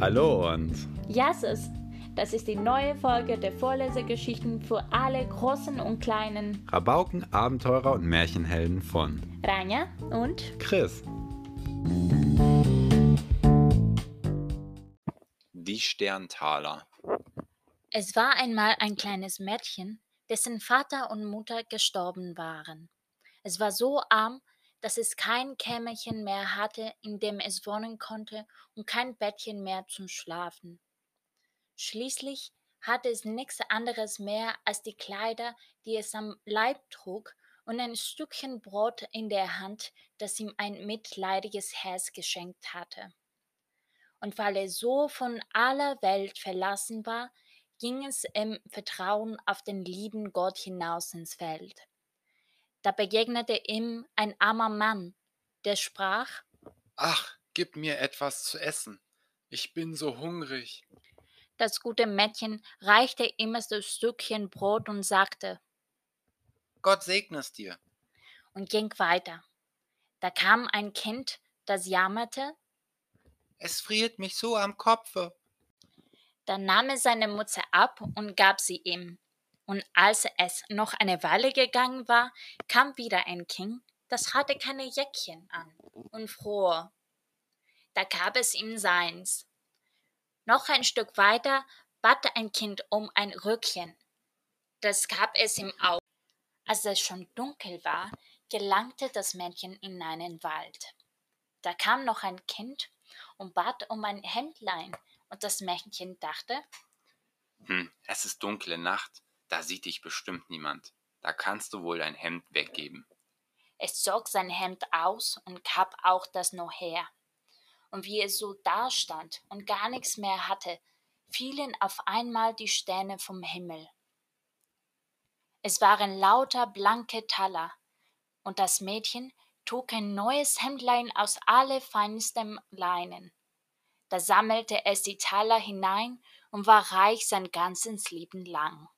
Hallo und Jasses, das ist die neue Folge der Vorlesegeschichten für alle großen und kleinen Rabauken, Abenteurer und Märchenhelden von Rania und Chris. Die Sterntaler. Es war einmal ein kleines Mädchen, dessen Vater und Mutter gestorben waren. Es war so arm, dass es kein Kämmerchen mehr hatte, in dem es wohnen konnte, und kein Bettchen mehr zum Schlafen. Schließlich hatte es nichts anderes mehr als die Kleider, die es am Leib trug, und ein Stückchen Brot in der Hand, das ihm ein mitleidiges Herz geschenkt hatte. Und weil er so von aller Welt verlassen war, ging es im Vertrauen auf den lieben Gott hinaus ins Feld. Da begegnete ihm ein armer Mann, der sprach Ach, gib mir etwas zu essen. Ich bin so hungrig. Das gute Mädchen reichte ihm das Stückchen Brot und sagte Gott segne es dir. und ging weiter. Da kam ein Kind, das jammerte, Es friert mich so am Kopfe. dann nahm er seine Mütze ab und gab sie ihm. Und als es noch eine Weile gegangen war, kam wieder ein Kind, das hatte keine Jäckchen an und fror. Da gab es ihm seins. Noch ein Stück weiter bat ein Kind um ein Röckchen. Das gab es ihm auch. Als es schon dunkel war, gelangte das Mädchen in einen Wald. Da kam noch ein Kind und bat um ein Hemdlein, und das Mädchen dachte, Hm, es ist dunkle Nacht. Da sieht dich bestimmt niemand. Da kannst du wohl dein Hemd weggeben. Es zog sein Hemd aus und gab auch das noch her. Und wie es so dastand und gar nichts mehr hatte, fielen auf einmal die Sterne vom Himmel. Es waren lauter blanke Taler, und das Mädchen trug ein neues Hemdlein aus allerfeinstem Leinen. Da sammelte es die Taler hinein und war reich sein ganzes Leben lang.